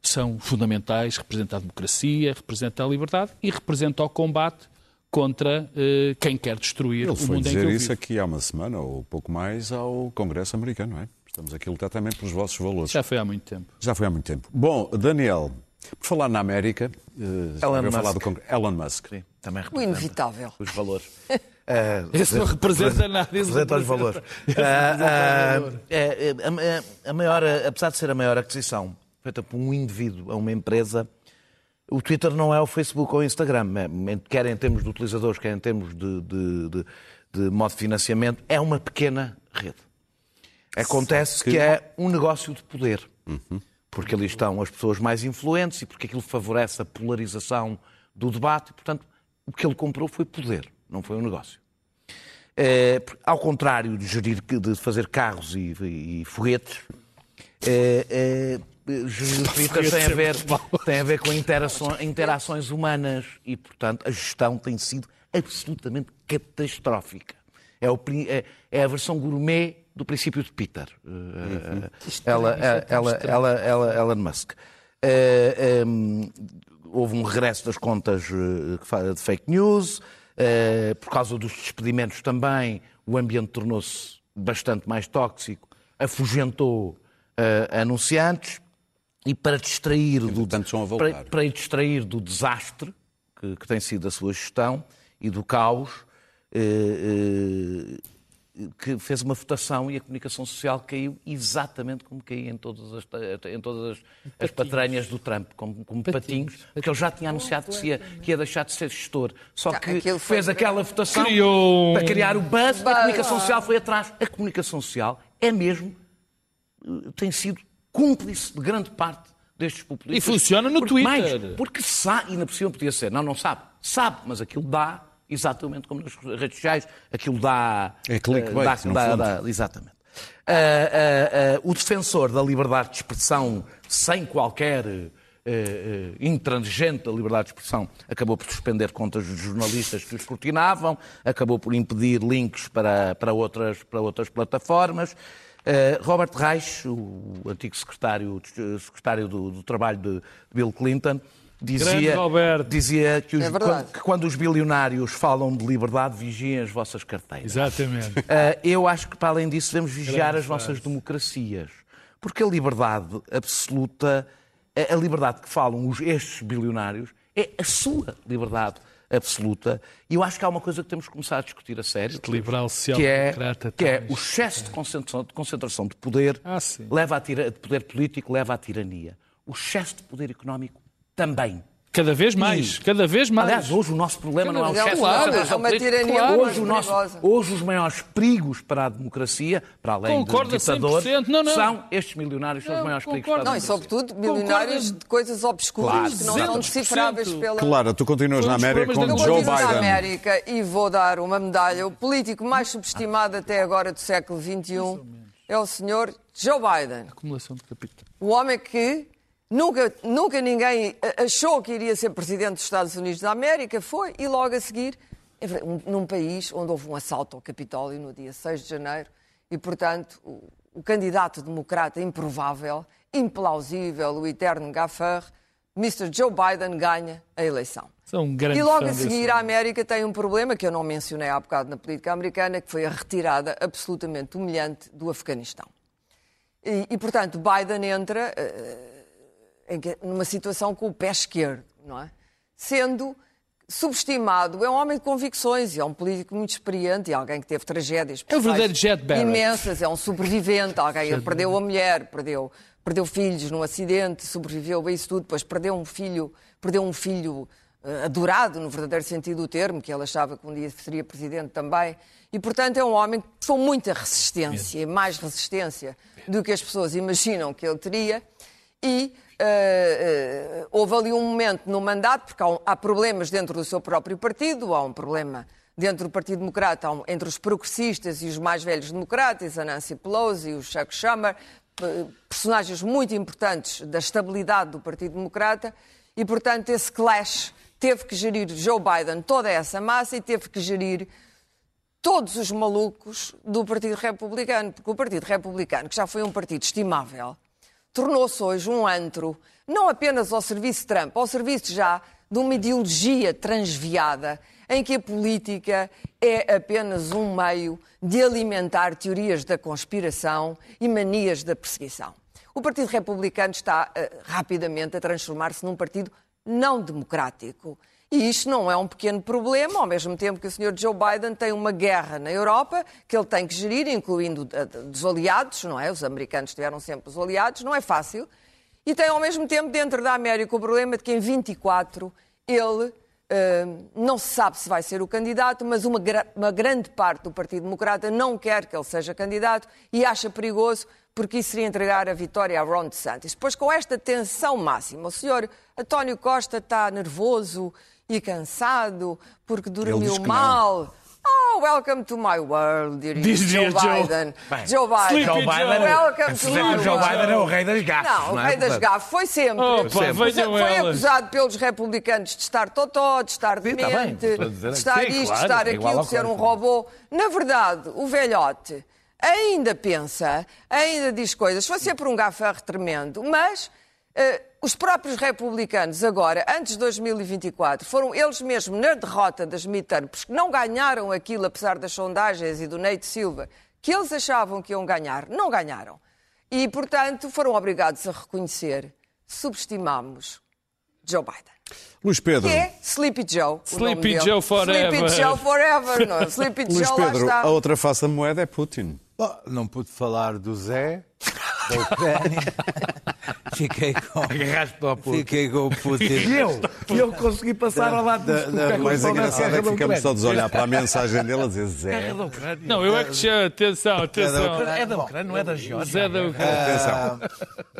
Speaker 3: são fundamentais, representa a democracia, representa a liberdade e representa o combate contra eh, quem quer destruir
Speaker 1: Ele
Speaker 3: o
Speaker 1: foi
Speaker 3: mundo em que
Speaker 1: dizer
Speaker 3: eu
Speaker 1: isso
Speaker 3: vivo.
Speaker 1: aqui há uma semana ou pouco mais ao Congresso americano, não é? Estamos aqui a lutar também pelos vossos valores.
Speaker 3: Já foi há muito tempo.
Speaker 1: Já foi há muito tempo. Bom, Daniel, por falar na América, já
Speaker 4: Elon
Speaker 1: ouviu falar
Speaker 4: Musk.
Speaker 1: do Congresso. Elon Musk.
Speaker 4: Sim, também
Speaker 6: O
Speaker 4: representa
Speaker 6: inevitável.
Speaker 4: os valores. Eh,
Speaker 3: Esse não representa nada. esse
Speaker 4: representa os valores. A maior, apesar de ser a maior aquisição feita por um indivíduo a uma empresa, O Twitter não é o Facebook ou o Instagram, é- quer em termos de utilizadores, quer em termos de, de, de, de modo de financiamento, é uma pequena rede. Acontece que é um negócio de poder. Porque ali estão as pessoas mais influentes e porque aquilo favorece a polarização do debate. E, portanto, o que ele comprou foi poder, não foi um negócio. Eh, ao contrário de gerir, de fazer carros e, e- foguetes, eh, eh, Twitter tem a ver, tem a ver com interações, interações humanas e, portanto, a gestão tem sido absolutamente catastrófica. É, o é- é a versão gourmet do princípio de Peter. Eh, ela, ela, ela, ela, Elon Musk. Eh, em, houve um regresso das contas eh, de fake news. eh, por causa dos despedimentos também, o ambiente tornou-se bastante mais tóxico, afugentou eh, anunciantes e para distrair do para, para distrair do desastre que, que tem sido a sua gestão e do caos, eh, eh, que fez uma votação e a comunicação social caiu exatamente como caía em todas as, em todas as, as patranhas do Trump, como, como patinhos, porque ele já tinha anunciado que, ia, que ia deixar de ser gestor. Só
Speaker 6: Já,
Speaker 4: que
Speaker 6: aquilo foi-
Speaker 4: fez aquela votação
Speaker 3: Criou
Speaker 4: para criar o buzz, a comunicação social foi atrás. A comunicação social é mesmo eh, tem sido cúmplice de grande parte destes populistas.
Speaker 3: E funciona no
Speaker 4: porque,
Speaker 3: Twitter.
Speaker 4: Mais, porque sabe, ainda por cima podia ser, não, não sabe, sabe, mas aquilo dá, exatamente como nas redes sociais, aquilo dá...
Speaker 1: É clickbait,
Speaker 4: eh, dá,
Speaker 1: no
Speaker 4: dá-
Speaker 1: fundo.
Speaker 4: dá- exatamente. Ah, ah, ah, o defensor da liberdade de expressão, sem qualquer eh, intransigente da liberdade de expressão, acabou por suspender contas dos jornalistas que o escrutinavam, acabou por impedir links para, para, outras, para outras plataformas. Eh, Robert Reich, o antigo secretário, secretário do, do Trabalho de Bill Clinton, dizia, dizia que, os-
Speaker 6: É
Speaker 4: quando, que quando os bilionários falam de liberdade, vigiem as vossas carteiras.
Speaker 3: Exatamente.
Speaker 4: Uh, eu acho que, para além disso, devemos vigiar
Speaker 3: Grande
Speaker 4: as nossas
Speaker 3: frase.
Speaker 4: democracias. Porque a liberdade absoluta, a a liberdade que falam os, estes bilionários, é a sua liberdade absoluta. E eu acho que há uma coisa que temos que começar a discutir a sério.
Speaker 3: Este liberal
Speaker 4: que é, que é o excesso de concentração, de concentração de poder,
Speaker 3: Ah,
Speaker 4: leva à tira, de poder político leva à tirania. O excesso de poder económico também.
Speaker 3: Cada vez mais,
Speaker 4: E-
Speaker 3: cada vez mais.
Speaker 4: Aliás, hoje o nosso problema não é o excesso
Speaker 6: Claro,
Speaker 4: concentração
Speaker 6: é uma tirania
Speaker 4: Claro. hoje, o nosso,
Speaker 6: perigosa.
Speaker 4: hoje os maiores perigos para a democracia, para além
Speaker 3: Concordo
Speaker 4: ditadores,
Speaker 3: 100%. Não, não.
Speaker 4: são estes milionários, são os
Speaker 3: Não,
Speaker 4: maiores perigos
Speaker 3: concordo.
Speaker 4: para a
Speaker 6: Não, e
Speaker 4: democracia.
Speaker 6: sobretudo milionários
Speaker 3: Concordo.
Speaker 6: de coisas obscuras
Speaker 4: Claro,
Speaker 6: que não são
Speaker 3: 200%.
Speaker 6: decifráveis pela.
Speaker 1: Clara, tu continuas na América com
Speaker 3: da
Speaker 6: Eu
Speaker 1: Joe
Speaker 6: continuo na
Speaker 1: Biden.
Speaker 6: América e vou dar uma medalha. O político mais subestimado até agora do século XXI é o senhor Joe Biden.
Speaker 3: Acumulação de capital.
Speaker 6: O homem que nunca, nunca ninguém achou que iria ser presidente dos Estados Unidos da América, foi, e logo a seguir, num país onde houve um assalto ao Capitólio no dia 6 de janeiro, e, portanto, o, o candidato democrata improvável, implausível, o eterno gaffer, Mr. Joe Biden ganha a eleição.
Speaker 3: Um
Speaker 6: E logo a seguir, a América tem um problema que eu não mencionei há bocado na política americana, que foi a retirada absolutamente humilhante do Afeganistão. E, e, portanto, Biden entra que- numa situação com o pé esquerdo, não é? Sendo subestimado, é um homem de convicções, e é um político muito experiente e alguém que teve tragédias
Speaker 3: É Jet Barrett.
Speaker 6: imensas, é um sobrevivente, alguém que perdeu a mulher, perdeu, perdeu filhos num acidente, sobreviveu a isso tudo, depois perdeu um filho, perdeu um filho eh, adorado, no verdadeiro sentido do termo, que ele achava que um dia seria presidente também. E, portanto, é um homem com muita resistência, e mais resistência do que as pessoas imaginam que ele teria. E eh, eh, houve ali um momento no mandato, porque há, um- há problemas dentro do seu próprio partido, há um problema dentro do Partido Democrata, um- entre os progressistas e os mais velhos democratas, a Nancy Pelosi, o Chuck Schumer, personagens muito importantes da estabilidade do Partido Democrata, e, portanto, esse clash teve que gerir Joe Biden toda essa massa e teve que gerir todos os malucos do Partido Republicano, porque o Partido Republicano, que já foi um partido estimável, tornou-se hoje um antro, não apenas ao serviço de Trump, ao serviço já de uma ideologia transviada, em que a política é apenas um meio de alimentar teorias da conspiração e manias da perseguição. O Partido Republicano está eh, rapidamente a transformar-se num partido não democrático. E isto não é um pequeno problema, ao mesmo tempo que o Sr. Joe Biden tem uma guerra na Europa que ele tem que gerir, incluindo a- dos aliados, não é? Os americanos tiveram sempre os aliados, não é fácil. E tem ao mesmo tempo dentro da América o problema de que em 24 ele Uh, não se sabe se vai ser o candidato, mas uma, uma, grande parte do Partido Democrata não quer que ele seja candidato e acha perigoso porque isso seria entregar a vitória a Ron DeSantis. Pois com esta tensão máxima, o senhor António Costa está nervoso e cansado porque dormiu mal. Oh, welcome to my world, diria
Speaker 3: Diz
Speaker 6: Joe Biden.
Speaker 3: Bem,
Speaker 6: Joe Biden.
Speaker 3: Joe Biden.
Speaker 6: Welcome to my
Speaker 4: Joe
Speaker 6: world.
Speaker 4: Biden é o rei das gafes.
Speaker 6: Não, o
Speaker 4: é?
Speaker 6: rei das gafes foi sempre.
Speaker 3: Opa,
Speaker 6: foi,
Speaker 3: venham
Speaker 6: foi acusado pelos republicanos de estar totó, de estar
Speaker 4: tá bem,
Speaker 6: demente, de estar
Speaker 3: Sim,
Speaker 6: isto, de estar
Speaker 4: é
Speaker 6: aquilo, de ser um robô. Na verdade, o velhote ainda pensa, ainda diz coisas. Foi sempre um gafarro tremendo, mas eh, os próprios republicanos agora, antes de 2024, foram eles mesmos na derrota das midterms, porque não ganharam aquilo, apesar das sondagens e do Nate Silva, que eles achavam que iam ganhar, não ganharam. E, portanto, foram obrigados a reconhecer, subestimamos Joe Biden.
Speaker 1: Luís Pedro.
Speaker 6: Que é Sleepy Joe.
Speaker 3: Sleepy. Joe forever.
Speaker 6: Sleepy Joe forever, não é? Sleepy
Speaker 1: Luís
Speaker 6: Joe, lá
Speaker 1: Pedro,
Speaker 6: está.
Speaker 1: a outra face da moeda é Putin.
Speaker 5: Bom, não pude falar do Zé, da Ucrânia. Fiquei com,
Speaker 4: Agarraste ao puto.
Speaker 5: fiquei com o Putin.
Speaker 4: E eu? Eu consegui passar ao lado
Speaker 5: da-
Speaker 4: do
Speaker 5: da-
Speaker 1: O mais engraçado é que ficamos todos a olhar para a mensagem dele a dizer Zé.
Speaker 4: É da Ucrânia.
Speaker 3: Não, eu é que já. Atenção, atenção.
Speaker 4: É da Ucrânia, não é da Geórgia.
Speaker 3: Zé da Ucrânia.
Speaker 1: Atenção.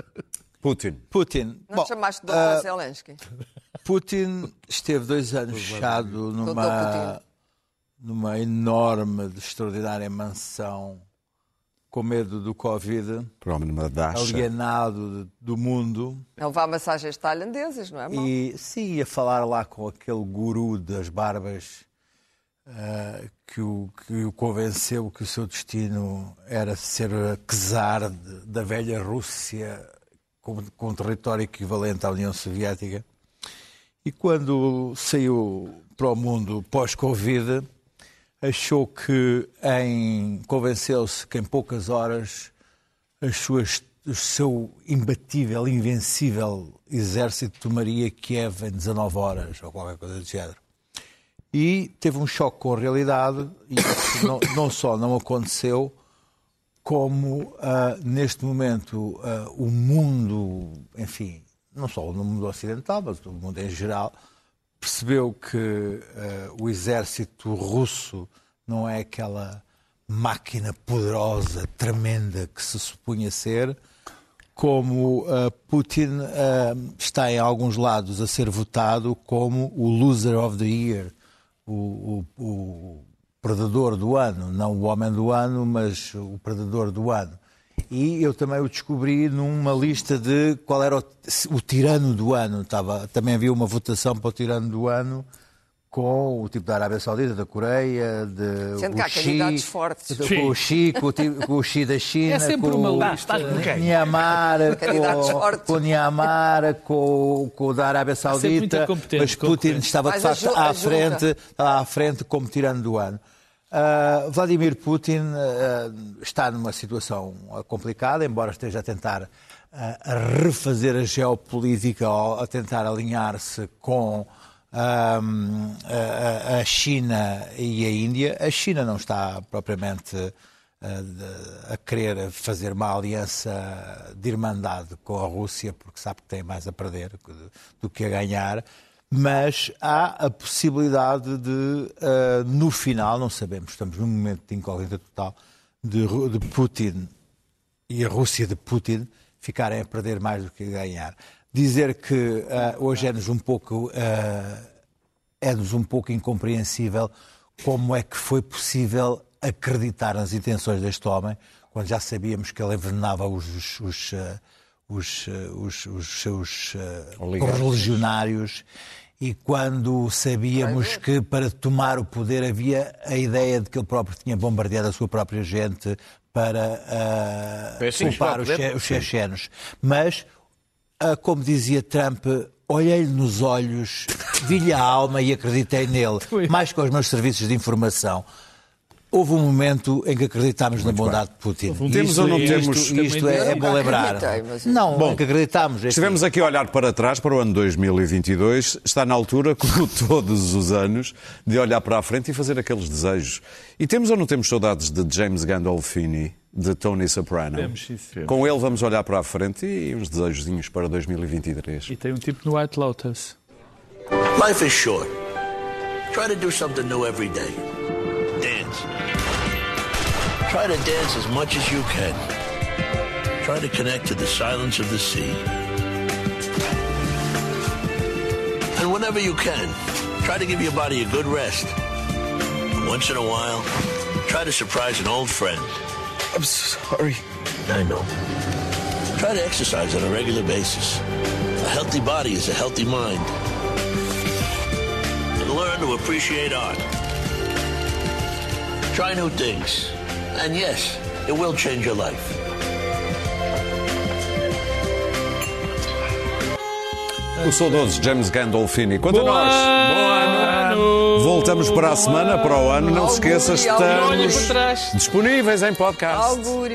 Speaker 1: Putin.
Speaker 5: Putin.
Speaker 6: Não
Speaker 5: Bom,
Speaker 6: chamaste de
Speaker 5: ah,
Speaker 6: Dr. Zelensky.
Speaker 5: Putin esteve dois anos fechado numa,
Speaker 6: Putin.
Speaker 5: numa enorme, extraordinária mansão com medo do Covid, alienado de- do mundo.
Speaker 6: A levar massagens tailandesas, não é? mau?
Speaker 5: E sim, ia falar lá com aquele guru das barbas ah, que, o, que o convenceu que o seu destino era ser czar de- da velha Rússia com, com um território equivalente à União Soviética. E quando saiu para o mundo pós-Covid, achou que em convenceu-se que em poucas horas as suas, o seu imbatível, invencível exército tomaria Kiev em 19 horas ou qualquer coisa do género. E teve um choque com a realidade e isso não, não só não aconteceu, como ah, neste momento ah, o mundo, enfim, não só no mundo ocidental, mas o mundo em geral, percebeu que ah, o exército russo não é aquela máquina poderosa, tremenda que se supunha ser, como ah, Putin ah, está em alguns lados a ser votado como o loser of the year, o, o- o predador do ano, não o homem do ano, mas o predador do ano. E eu também o descobri numa lista de qual era o, o tirano do ano. Estava, também havia uma votação para o tirano do ano com o tipo da Arábia Saudita, da Coreia, de
Speaker 6: Sendo
Speaker 5: o
Speaker 6: que há
Speaker 5: Xi,
Speaker 6: candidatos fortes.
Speaker 5: de- com o Xi, com o, tipo- com o Xi da China,
Speaker 3: É sempre
Speaker 5: com
Speaker 3: uma
Speaker 5: o
Speaker 3: lista.
Speaker 5: Myanmar,
Speaker 6: Candidatos
Speaker 5: com, com o Myanmar, com, com o da Arábia Saudita, mas Putin estava de facto à frente, à frente como tirano do ano. Ah, Vladimir Putin ah, está numa situação ah, complicada, embora esteja a tentar a refazer a geopolítica, ou a tentar alinhar-se com a, China e a Índia. A China não está propriamente a querer fazer uma aliança de irmandade com a Rússia, porque sabe que tem mais a perder do que a ganhar. Mas há a possibilidade de, ah, no final, não sabemos, estamos num momento de incógnita total, de, de Putin e a Rússia de Putin ficarem a perder mais do que a ganhar. Dizer que ah, hoje é-nos um pouco ah, é-nos um pouco incompreensível como é que foi possível acreditar nas intenções deste homem quando já sabíamos que ele envenenava os, os, os, os, ah, os- os seus
Speaker 1: Oligarcas.
Speaker 5: correligionários e quando sabíamos que para tomar o poder havia a ideia de que ele próprio tinha bombardeado a sua própria gente para
Speaker 4: chegou
Speaker 5: culpar os, che- os chechenos. Mas ah, como dizia Trump, olhei-lhe nos olhos, vi-lhe a alma e acreditei nele, mais que aos meus serviços de informação. Houve um momento em que acreditámos na bondade de Putin.
Speaker 1: Temos
Speaker 5: Isto-
Speaker 1: ou não
Speaker 5: isto-
Speaker 1: temos-
Speaker 5: Isto, é, é bom lembrar.
Speaker 6: mas-
Speaker 5: Não,
Speaker 1: Bom,
Speaker 5: é que acreditámos. é
Speaker 1: Estivemos aqui a olhar para trás, para o ano 2022. Está na altura, como todos os anos, de olhar para a frente e fazer aqueles desejos. E temos ou não temos saudades de James Gandolfini, de Tony Soprano?
Speaker 3: Temos, sim, sim.
Speaker 1: Com ele vamos olhar para a frente e uns desejozinhos para 2023.
Speaker 3: E tem um tipo no White Lotus.
Speaker 7: Life is short. Try to do something new every day. Dance. Try to dance as much as you can. Try to connect to the silence of the sea. And whenever you can, try to give your body a good rest. And once in a while, try to surprise an old friend.
Speaker 8: I'm sorry.
Speaker 7: I know. Try to exercise on a regular basis. A healthy body is a healthy mind. And learn to appreciate art. Try new things. And yes, it will change your life.
Speaker 1: O saudoso James Gandolfini. Quanto a
Speaker 3: Bom
Speaker 1: nós,
Speaker 3: ano!
Speaker 1: voltamos para a semana, para o ano. Não se esqueça, estamos disponíveis em podcast.
Speaker 3: Algo.